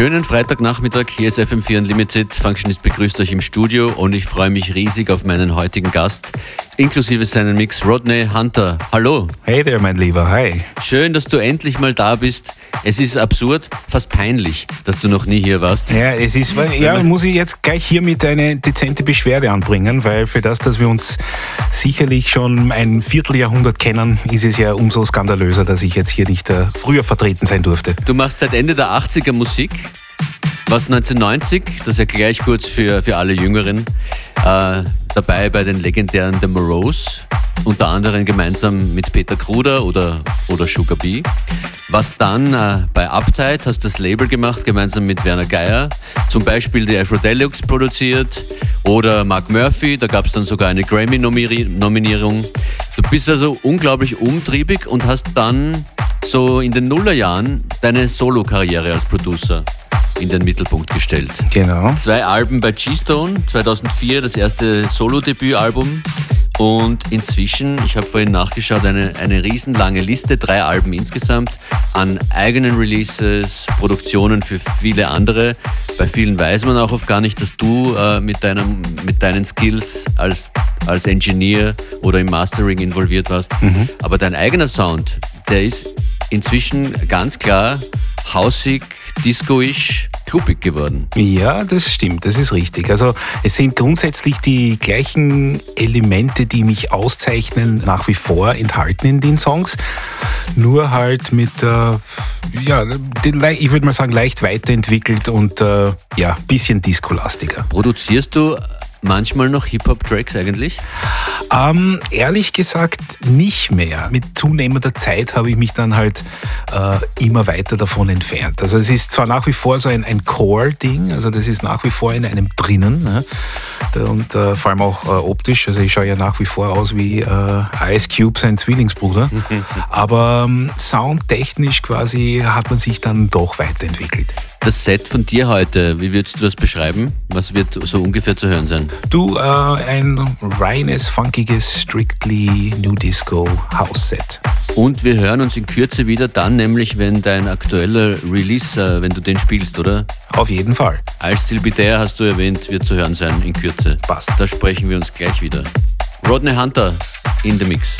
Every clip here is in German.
Schönen Freitagnachmittag, hier ist FM4 Unlimited. Functionist begrüßt euch im Studio und ich freue mich riesig auf meinen heutigen Gast, inklusive seinen Mix Rodney Hunter. Hallo. Hey there, mein Lieber, hi. Schön, dass du endlich mal da bist. Es ist absurd, fast peinlich, dass du noch nie hier warst. Ja, es ist, ja, muss ich jetzt gleich hiermit eine dezente Beschwerde anbringen, weil für das, dass wir uns sicherlich schon ein Vierteljahrhundert kennen, ist es ja umso skandalöser, dass ich jetzt hier nicht äh, früher vertreten sein durfte. Du machst seit Ende der 80er Musik, warst 1990, das erkläre ich kurz für, für alle Jüngeren, äh, dabei bei den legendären The Morose, unter anderem gemeinsam mit Peter Kruder oder, oder Sugar Bee. Was dann äh, bei Uptight hast das Label gemacht, gemeinsam mit Werner Geier. Zum Beispiel die Afro Deluxe produziert oder Mark Murphy, da gab es dann sogar eine Grammy-Nominierung. Du bist also unglaublich umtriebig und hast dann so in den Nullerjahren deine Solo-Karriere als Producer in den Mittelpunkt gestellt. Genau. Zwei Alben bei G-Stone, 2004 das erste Solo-Debütalbum und inzwischen, ich habe vorhin nachgeschaut, eine, eine riesenlange Liste, drei Alben insgesamt an eigenen Releases, Produktionen für viele andere. Bei vielen weiß man auch oft gar nicht, dass du äh, mit, deinem, mit deinen Skills als, als Engineer oder im Mastering involviert warst. Mhm. Aber dein eigener Sound, der ist inzwischen ganz klar hausig, discoisch, kluppig geworden. Ja, das stimmt, das ist richtig. Also es sind grundsätzlich die gleichen Elemente, die mich auszeichnen, nach wie vor enthalten in den Songs. Nur halt mit, äh, ja, ich würde mal sagen, leicht weiterentwickelt und äh, ja, bisschen discolastiger. Produzierst du manchmal noch Hip-Hop-Tracks eigentlich? Ähm, ehrlich gesagt nicht mehr. Mit zunehmender Zeit habe ich mich dann halt äh, immer weiter davon entfernt. Also es ist zwar nach wie vor so ein, ein Core-Ding, also das ist nach wie vor in einem drinnen ne? und äh, vor allem auch äh, optisch. Also ich schaue ja nach wie vor aus wie äh, Ice Cube, sein Zwillingsbruder. Aber ähm, soundtechnisch quasi hat man sich dann doch weiterentwickelt. Das Set von dir heute, wie würdest du das beschreiben? Was wird so ungefähr zu hören sein? Du, äh, ein reines, funkiges, strictly New Disco House Set. Und wir hören uns in Kürze wieder dann, nämlich wenn dein aktueller Release, äh, wenn du den spielst, oder? Auf jeden Fall. Als There hast du erwähnt, wird zu hören sein in Kürze. Passt. Da sprechen wir uns gleich wieder. Rodney Hunter in the Mix.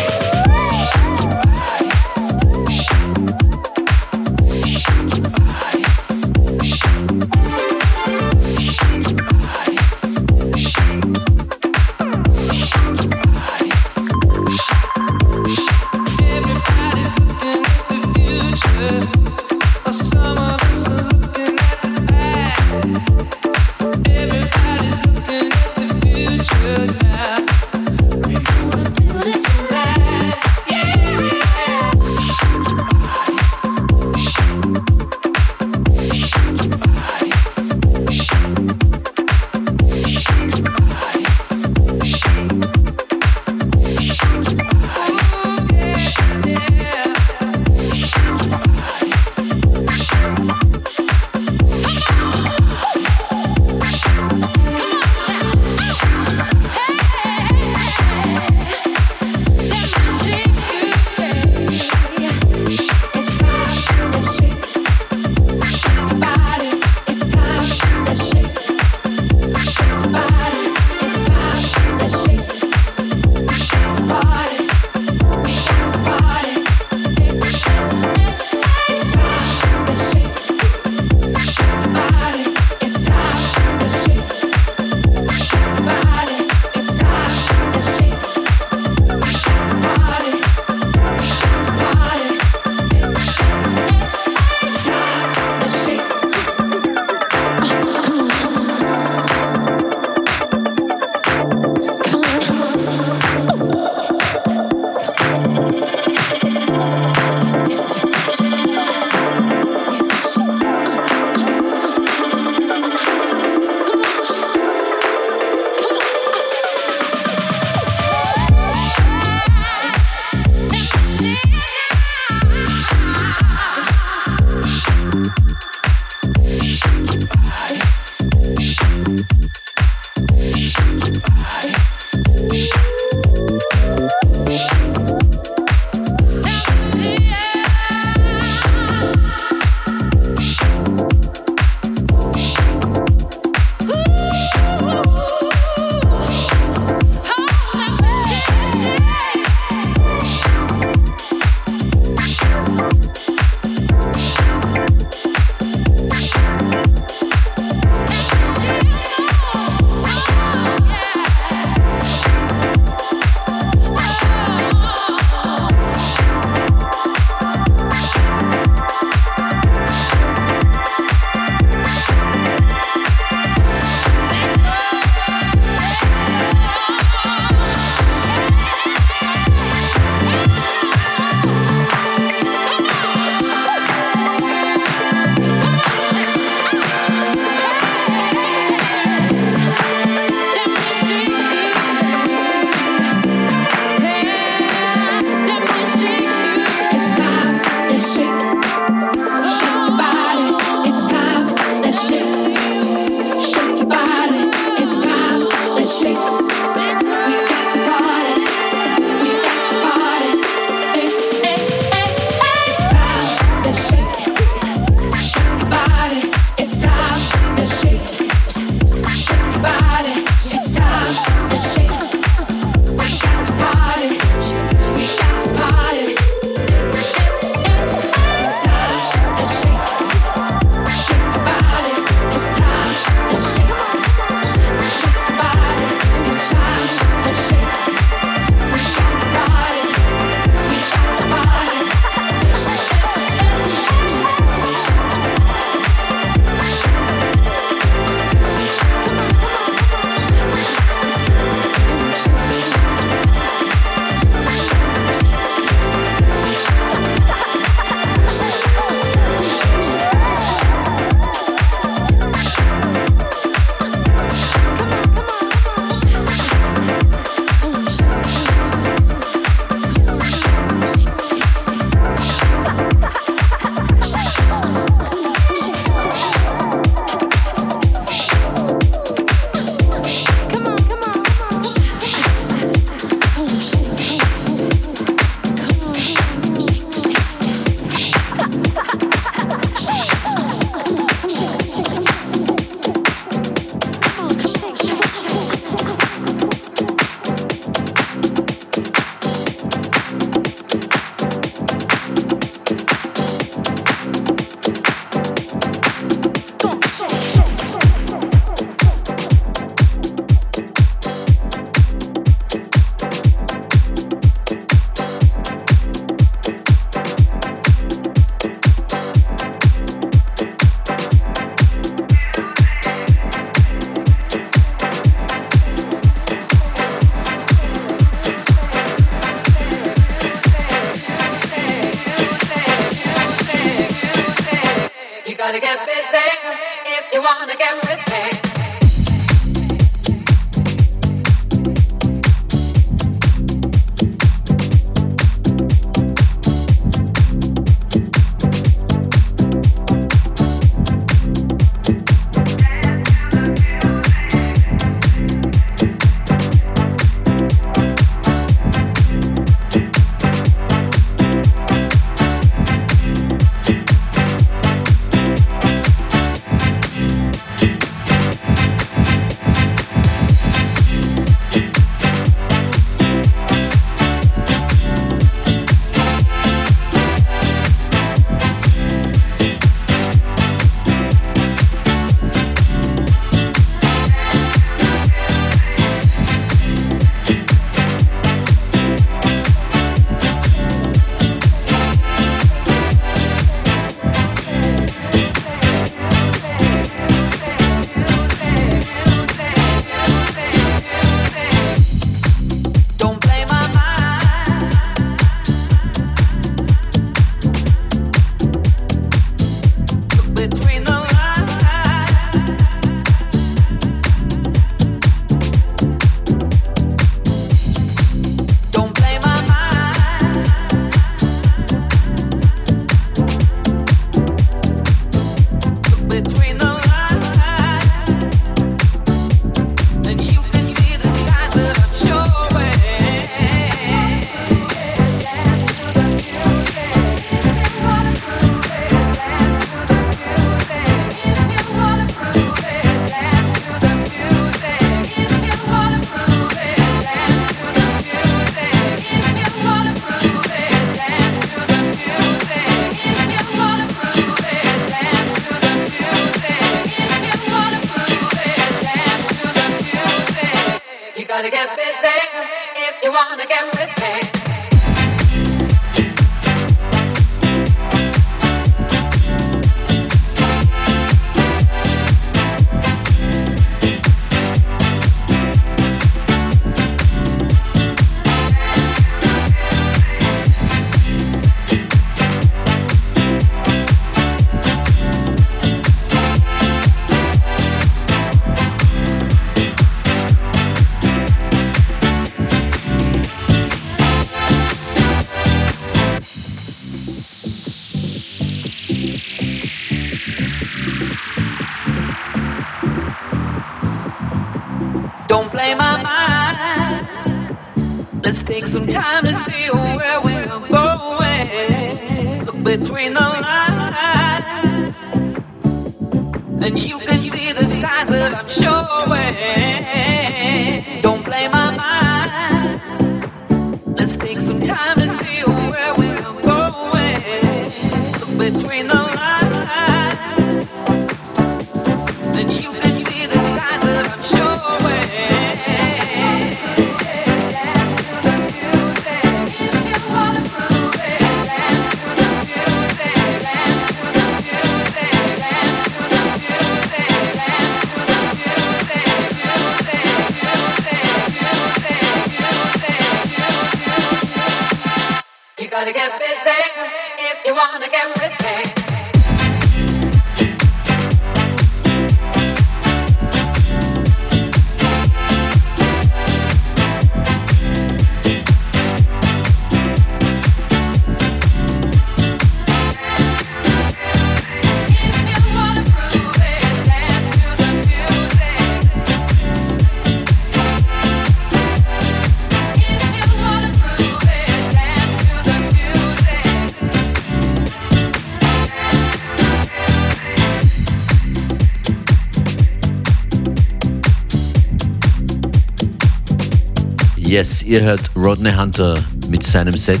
Ihr hört Rodney Hunter mit seinem Set.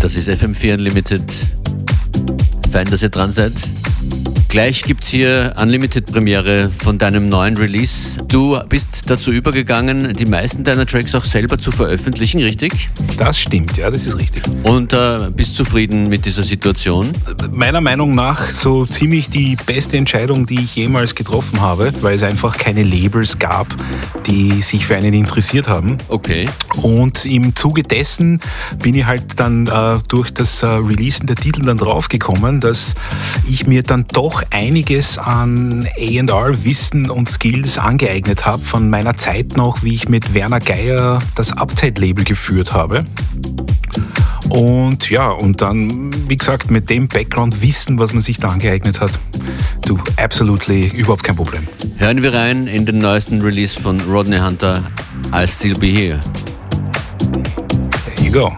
Das ist FM4 Unlimited. Fein, dass ihr dran seid. Gleich gibt es hier Unlimited-Premiere von deinem neuen Release. Du bist dazu übergegangen, die meisten deiner Tracks auch selber zu veröffentlichen, richtig? Das stimmt, ja, das ist richtig. Und äh, bist zufrieden mit dieser Situation? Meiner Meinung nach so ziemlich die beste Entscheidung, die ich jemals getroffen habe, weil es einfach keine Labels gab, die sich für einen interessiert haben. Okay. Und im Zuge dessen bin ich halt dann äh, durch das äh, Releasen der Titel dann draufgekommen, dass ich mir dann doch einiges an AR-Wissen und Skills angeeignet habe von meiner Zeit noch, wie ich mit Werner Geier das Uptight-Label geführt habe. Und ja, und dann, wie gesagt, mit dem Background-Wissen, was man sich da angeeignet hat, du, absolutely, überhaupt kein Problem. Hören wir rein in den neuesten Release von Rodney Hunter, I'll Still Be Here. There you go.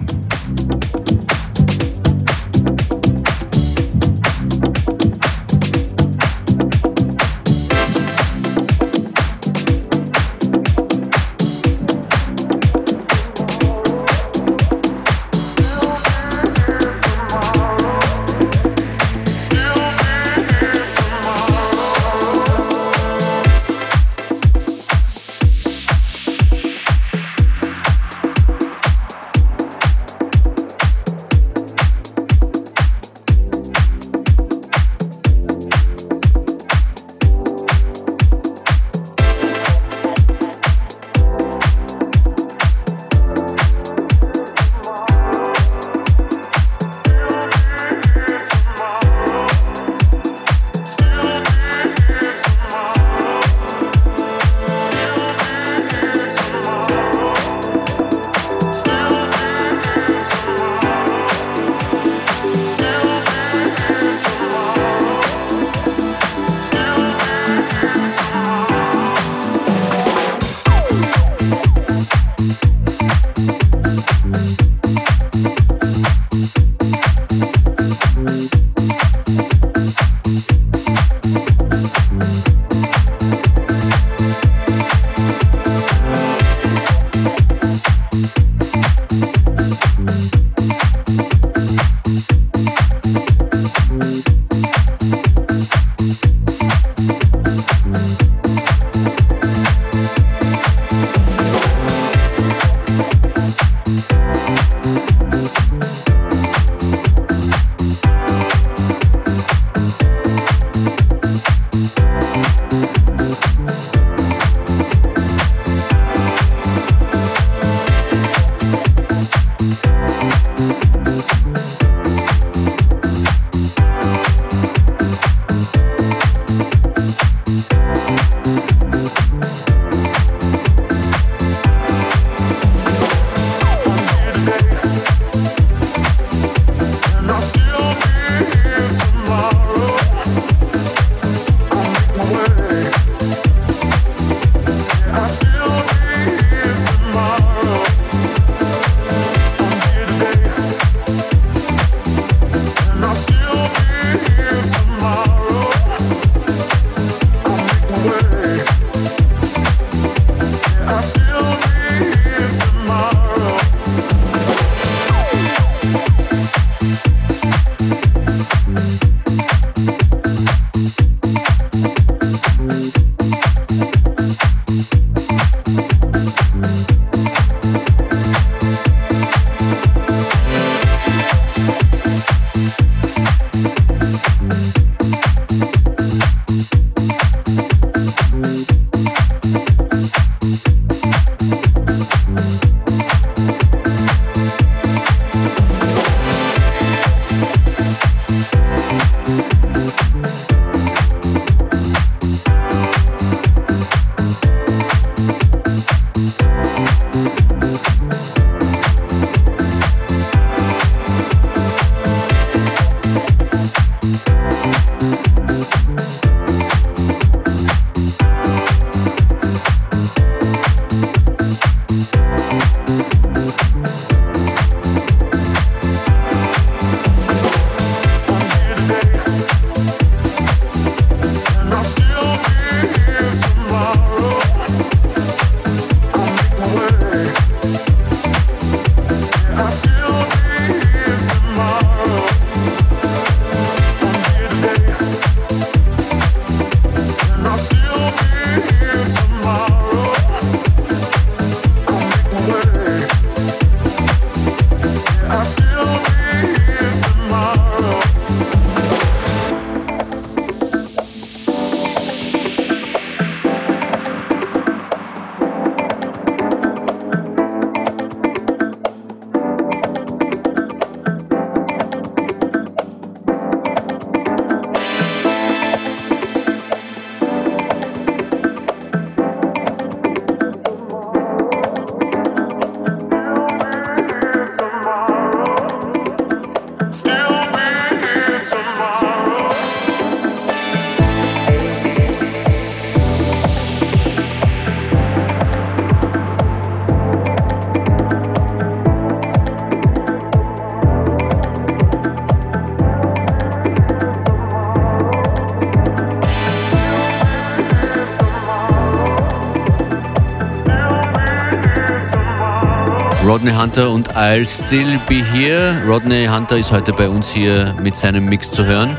Rodney Hunter und I'll Still Be Here. Rodney Hunter ist heute bei uns hier mit seinem Mix zu hören.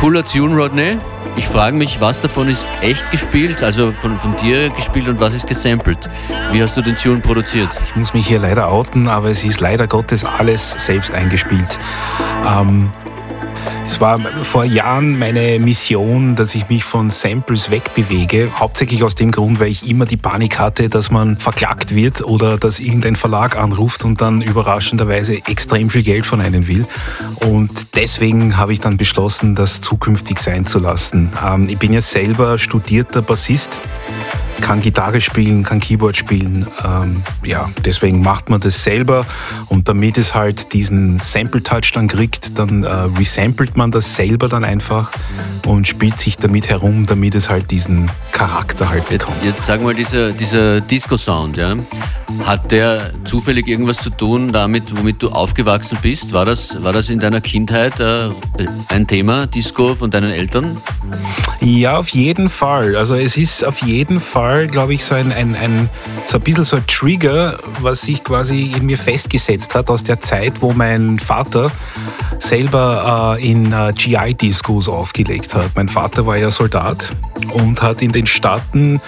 Cooler Tune, Rodney. Ich frage mich, was davon ist echt gespielt, also von, von dir gespielt und was ist gesampelt? Wie hast du den Tune produziert? Ich muss mich hier leider outen, aber es ist leider Gottes alles selbst eingespielt. Ähm, es war vor Jahren meine Mission, dass ich mich von Samples wegbewege. Hauptsächlich aus dem Grund, weil ich immer die Panik hatte, dass man verklagt wird oder dass irgendein Verlag anruft und dann überraschenderweise extrem viel Geld von einem will. Und deswegen habe ich dann beschlossen, das zukünftig sein zu lassen. Ähm, ich bin ja selber studierter Bassist kann Gitarre spielen, kann Keyboard spielen. Ähm, ja, deswegen macht man das selber und damit es halt diesen Sample-Touch dann kriegt, dann äh, resampelt man das selber dann einfach und spielt sich damit herum, damit es halt diesen Charakter halt bekommt. Jetzt, jetzt sag mal, dieser, dieser Disco-Sound, ja, hat der zufällig irgendwas zu tun damit, womit du aufgewachsen bist? War das, war das in deiner Kindheit äh, ein Thema, Disco von deinen Eltern? Ja, auf jeden Fall. Also es ist auf jeden Fall, glaube ich, so ein, ein, ein, so ein bisschen so ein Trigger, was sich quasi in mir festgesetzt hat aus der Zeit, wo mein Vater selber äh, in äh, GI-Discos aufgelegt hat. Mein Vater war ja Soldat und hat in den Staaten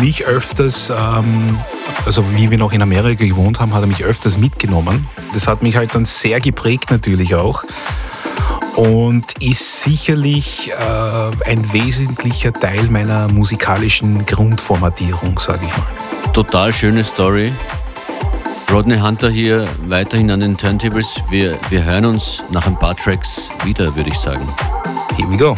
mich öfters, ähm, also wie wir noch in Amerika gewohnt haben, hat er mich öfters mitgenommen. Das hat mich halt dann sehr geprägt natürlich auch und ist sicherlich äh, ein wesentlicher Teil meiner musikalischen Grundformatierung, sage ich mal. Total schöne Story. Rodney Hunter hier weiterhin an den Turntables. Wir, wir hören uns nach ein paar Tracks wieder, würde ich sagen. Here we go.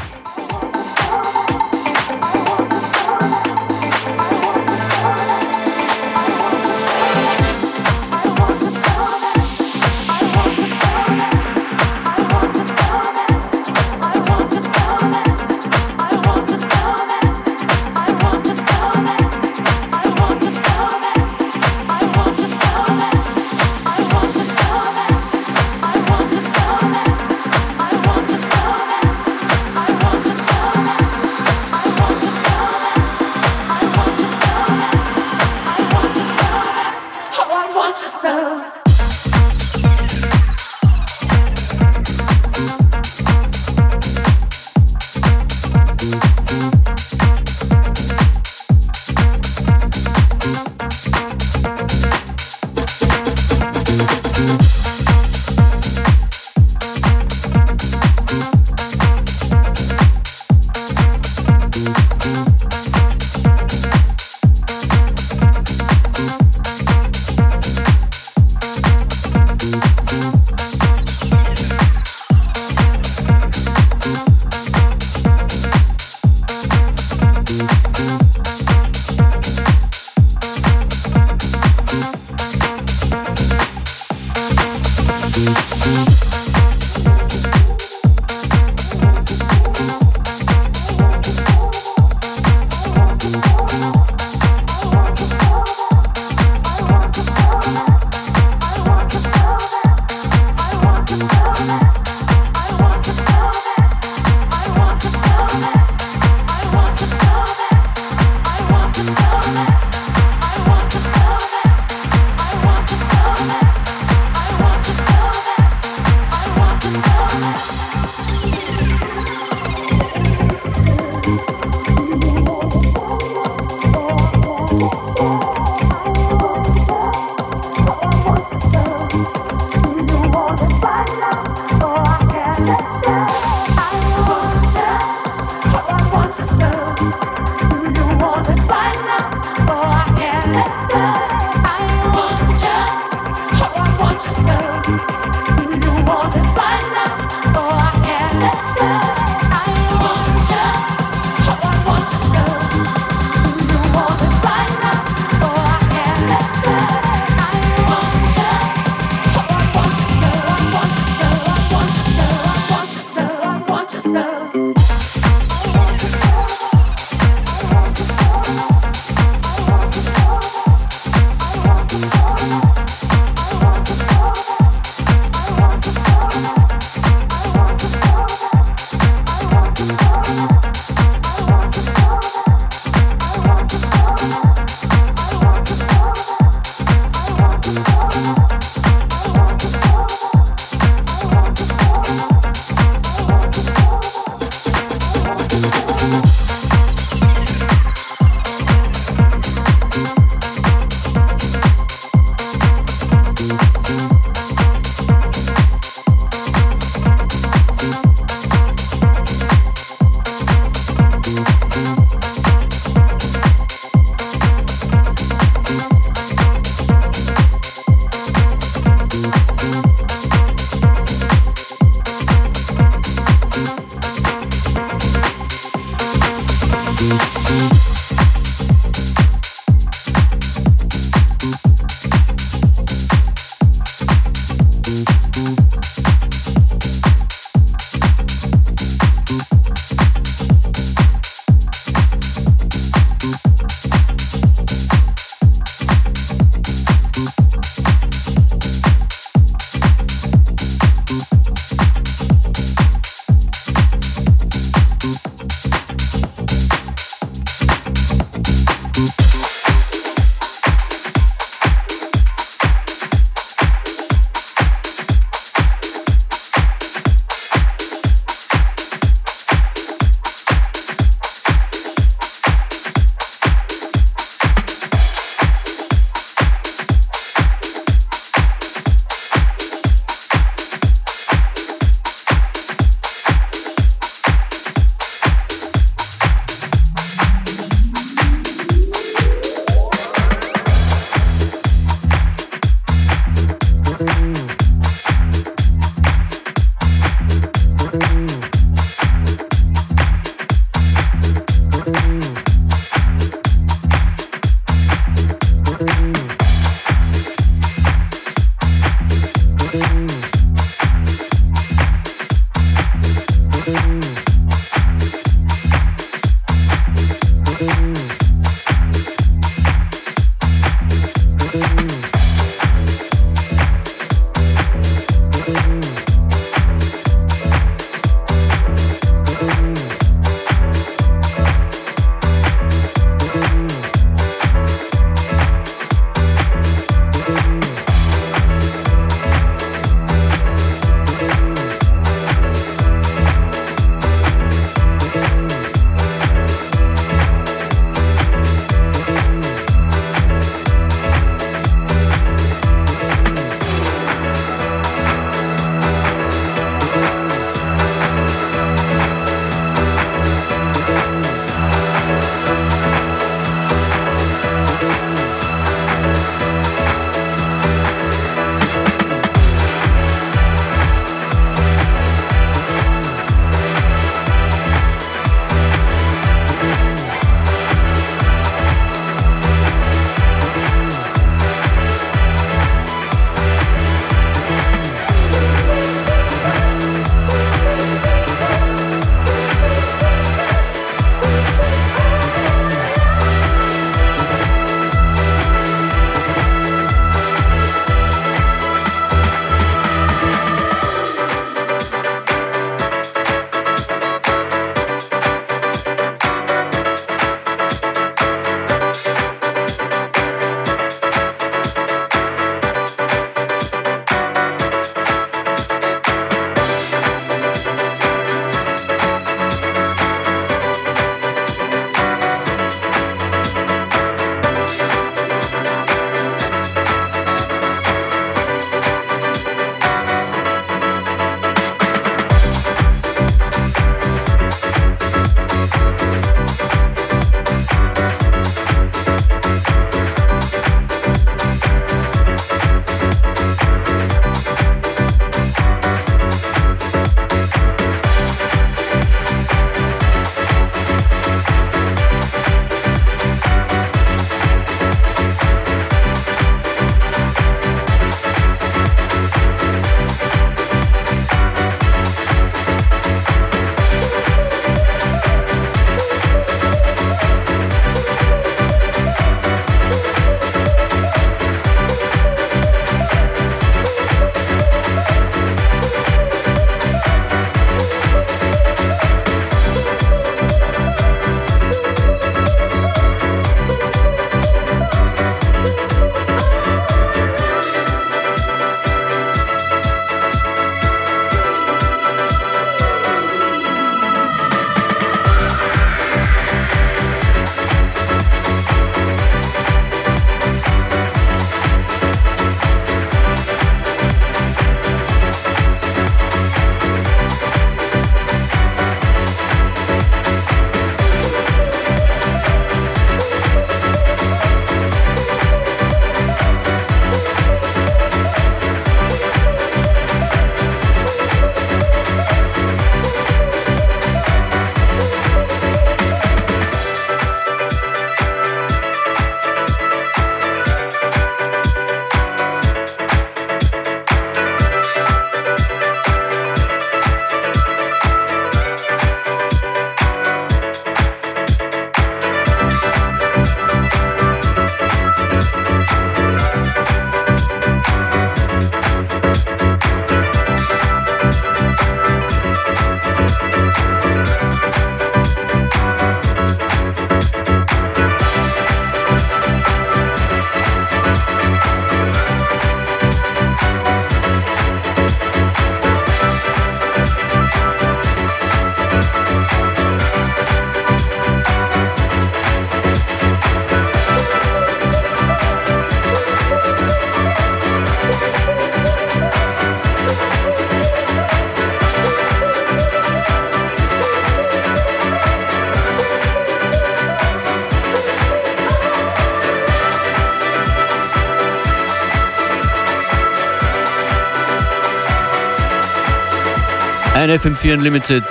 Ein FM4 Unlimited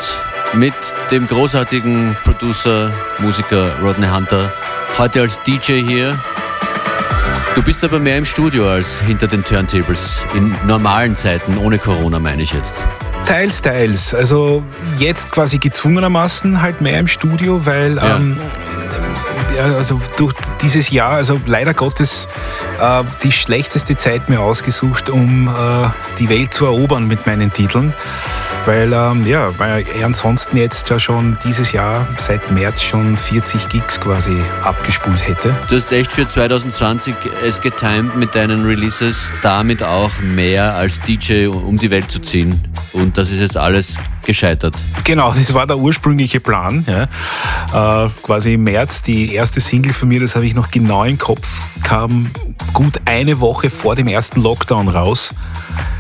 mit dem großartigen Producer, Musiker Rodney Hunter. Heute als DJ hier. Du bist aber mehr im Studio als hinter den Turntables. In normalen Zeiten, ohne Corona meine ich jetzt. Teils, teils. Also jetzt quasi gezwungenermaßen halt mehr im Studio, weil ja. ähm, also durch dieses Jahr, also leider Gottes, äh, die schlechteste Zeit mir ausgesucht, um äh, die Welt zu erobern mit meinen Titeln weil, ähm, ja, weil er ansonsten jetzt ja schon dieses Jahr seit März schon 40 Gigs quasi abgespult hätte. Du hast echt für 2020 es getimed mit deinen Releases, damit auch mehr als DJ um die Welt zu ziehen. Und das ist jetzt alles gescheitert. Genau, das war der ursprüngliche Plan. Ja. Äh, quasi im März die erste Single von mir, das habe ich noch genau im Kopf, kam gut eine Woche vor dem ersten Lockdown raus.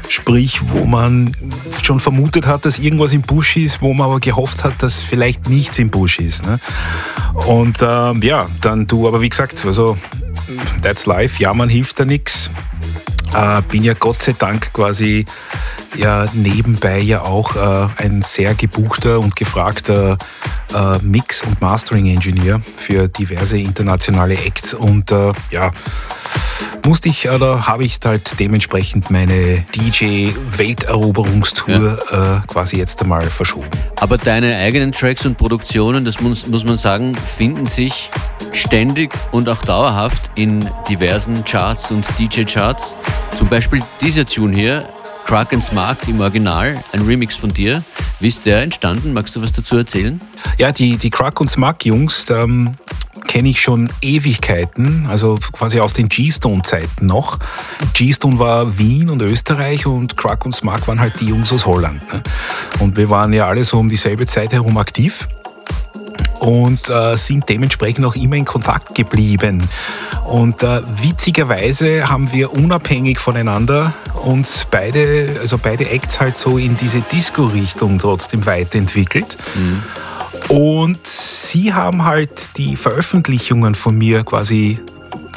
Sprich, wo man schon vermutet hat, dass irgendwas im Busch ist, wo man aber gehofft hat, dass vielleicht nichts im Busch ist. Ne? Und ähm, ja, dann du, aber wie gesagt, also that's life, ja, man hilft da nichts. Äh, bin ja Gott sei Dank quasi ja nebenbei ja auch äh, ein sehr gebuchter und gefragter äh, Mix- und Mastering-Engineer für diverse internationale Acts und äh, ja, musste ich oder habe ich halt dementsprechend meine DJ-Welteroberungstour ja. äh, quasi jetzt einmal verschoben. Aber deine eigenen Tracks und Produktionen, das muss, muss man sagen, finden sich ständig und auch dauerhaft in diversen Charts und DJ-Charts. Zum Beispiel dieser Tune hier, Krakens Mark im Original, ein Remix von dir. Wie ist der entstanden? Magst du was dazu erzählen? Ja, die, die Crack und Smack Jungs, ähm, kenne ich schon Ewigkeiten, also quasi aus den G-Stone-Zeiten noch. G-Stone war Wien und Österreich und Crack und Smack waren halt die Jungs aus Holland. Ne? Und wir waren ja alle so um dieselbe Zeit herum aktiv und äh, sind dementsprechend auch immer in Kontakt geblieben. Und äh, witzigerweise haben wir unabhängig voneinander uns beide, also beide Acts halt so in diese Disco-Richtung trotzdem weiterentwickelt. Mhm. Und sie haben halt die Veröffentlichungen von mir quasi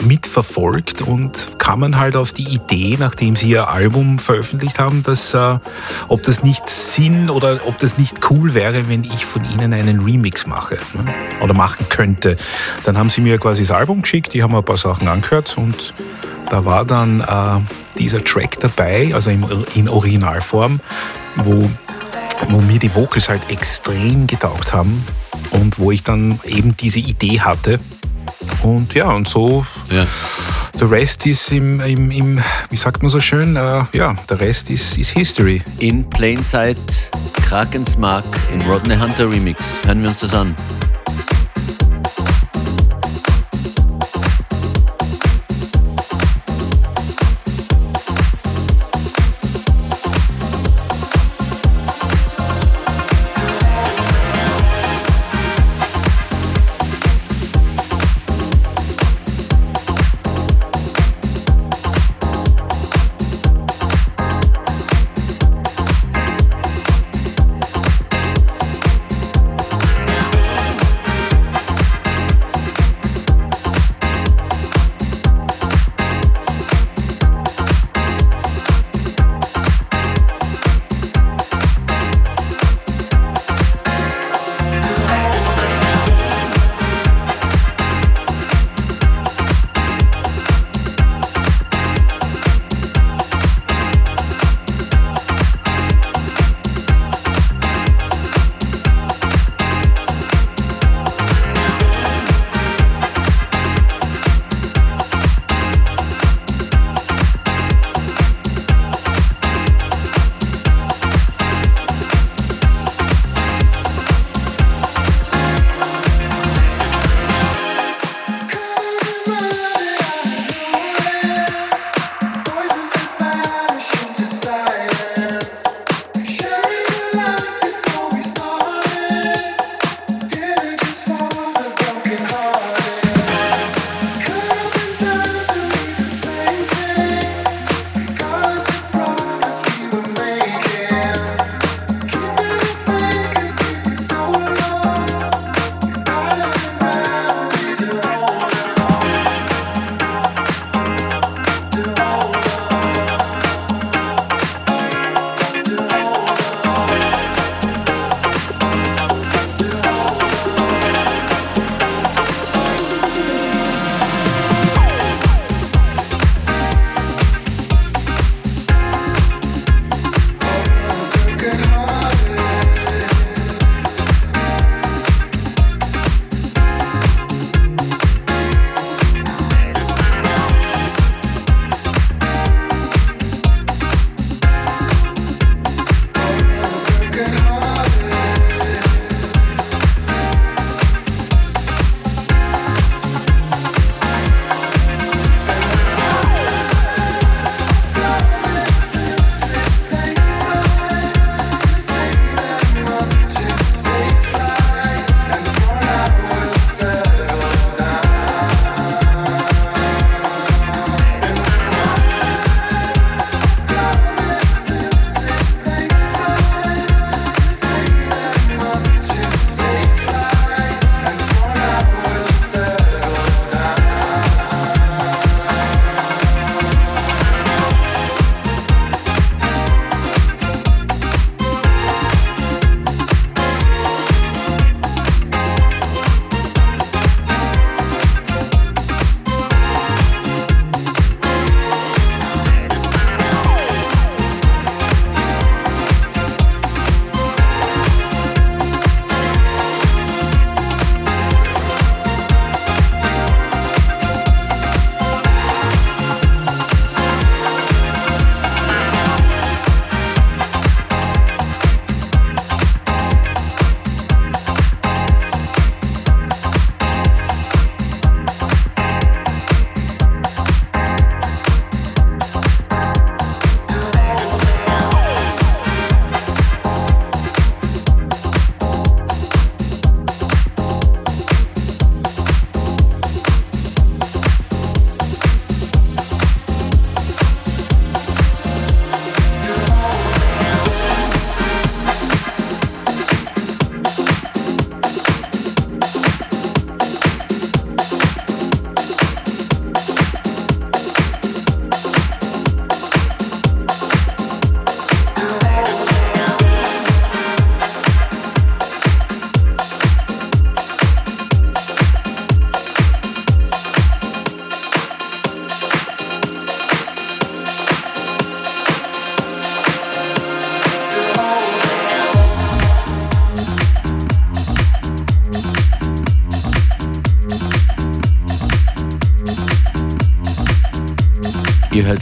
mitverfolgt und kamen halt auf die Idee, nachdem sie ihr Album veröffentlicht haben, dass äh, ob das nicht Sinn oder ob das nicht cool wäre, wenn ich von ihnen einen Remix mache ne? oder machen könnte. Dann haben sie mir quasi das Album geschickt, die haben ein paar Sachen angehört und da war dann äh, dieser Track dabei, also in, in Originalform, wo wo mir die Vocals halt extrem getaugt haben und wo ich dann eben diese Idee hatte. Und ja, und so, ja. der Rest ist im, im, im, wie sagt man so schön, äh, ja, der Rest ist, ist History. In Plain Sight, Krakens Mark im Rodney Hunter Remix. Hören wir uns das an.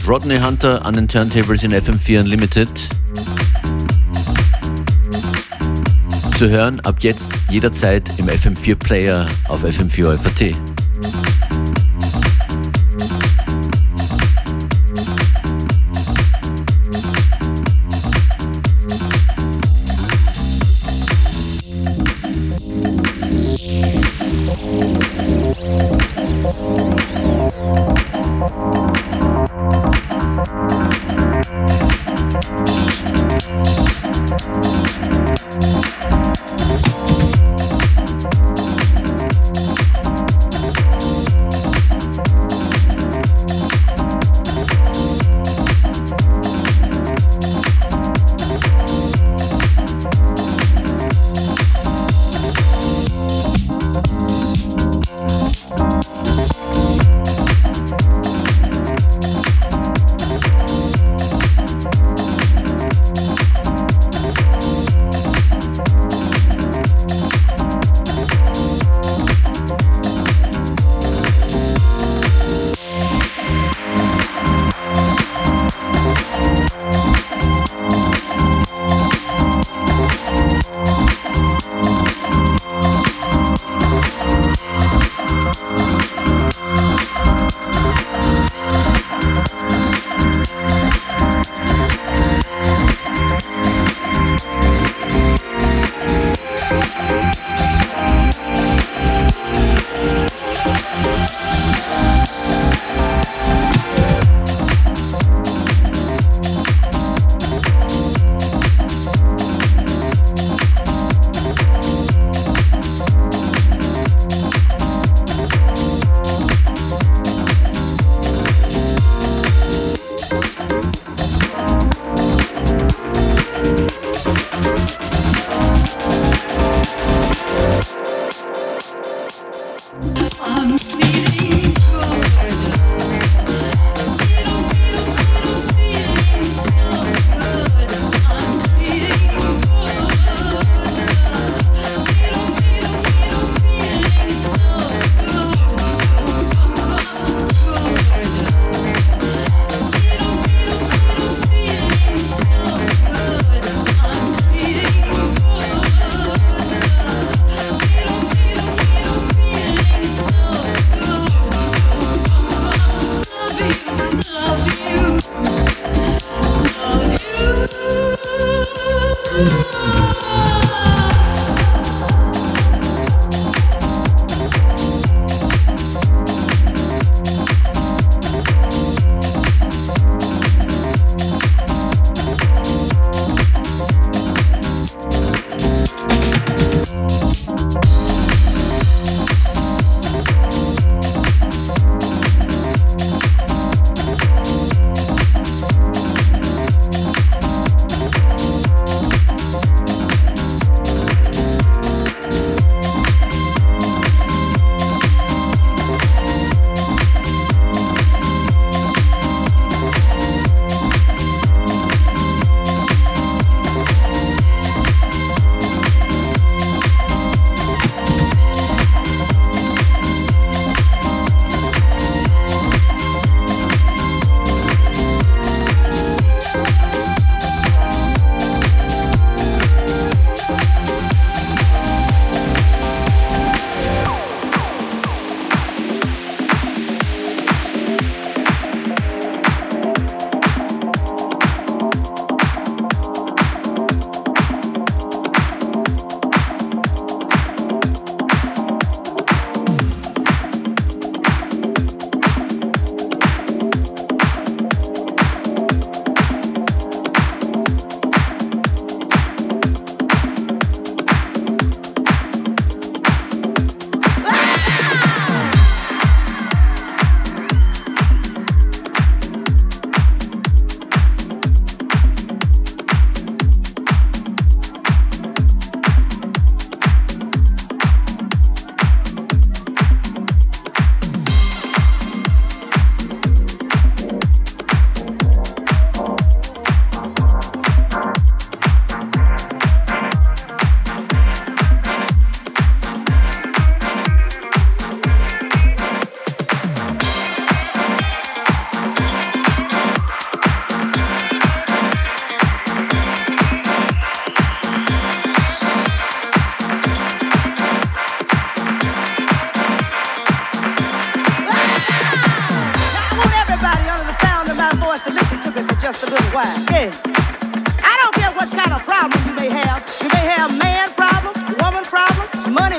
Rodney Hunter an den Turntables in FM4 Unlimited. Zu hören ab jetzt jederzeit im FM4 Player auf FM4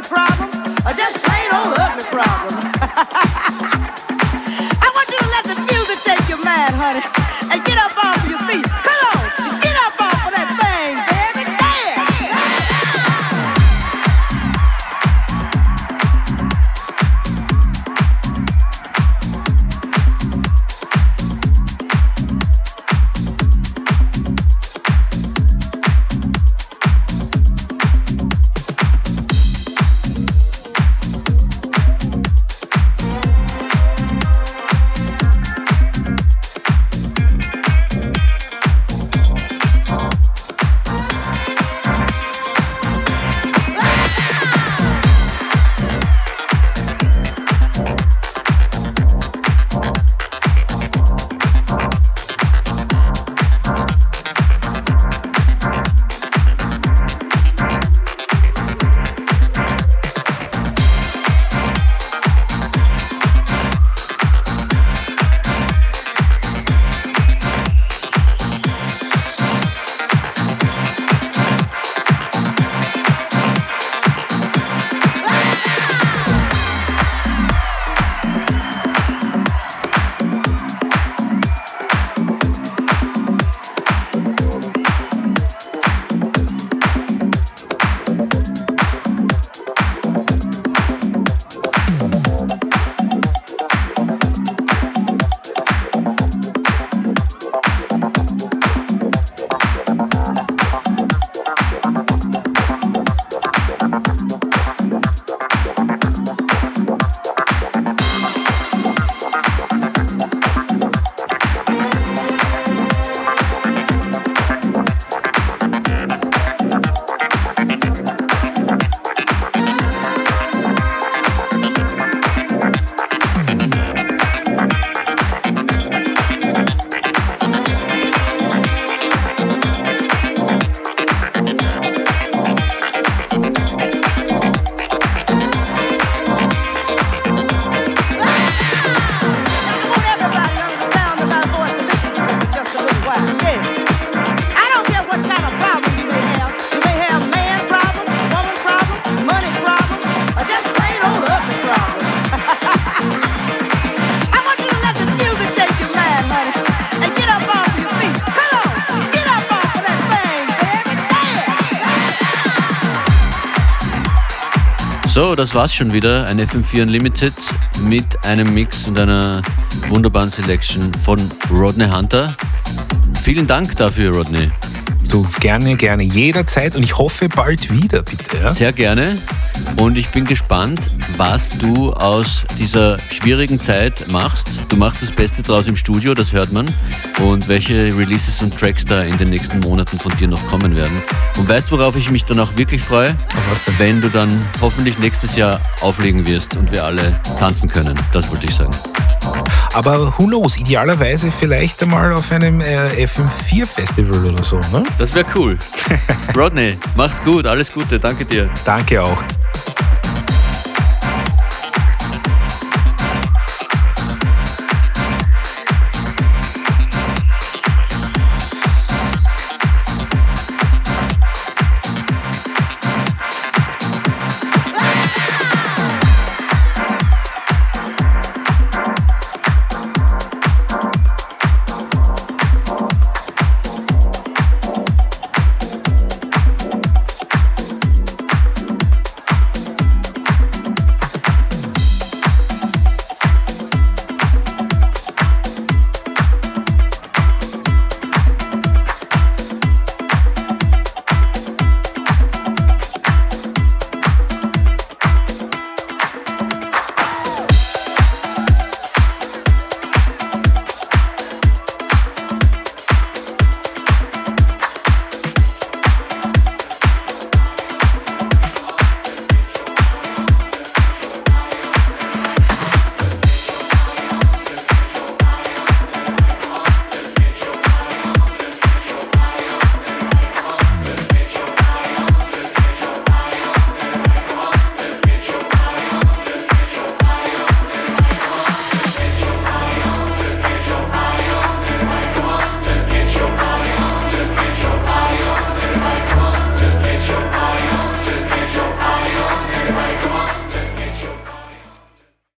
surprise. Das war's schon wieder. Ein FM4 Unlimited mit einem Mix und einer wunderbaren Selection von Rodney Hunter. Vielen Dank dafür, Rodney. Du gerne, gerne, jederzeit und ich hoffe bald wieder, bitte. Ja? Sehr gerne. Und ich bin gespannt, was du aus dieser schwierigen Zeit machst. Du machst das Beste draus im Studio, das hört man. Und welche Releases und Tracks da in den nächsten Monaten von dir noch kommen werden. Und weißt, worauf ich mich dann auch wirklich freue? Wenn du dann hoffentlich nächstes Jahr auflegen wirst und wir alle tanzen können. Das wollte ich sagen. Aber who knows, idealerweise vielleicht einmal auf einem äh, FM4-Festival oder so, ne? Das wäre cool. Rodney, mach's gut, alles Gute, danke dir. Danke auch.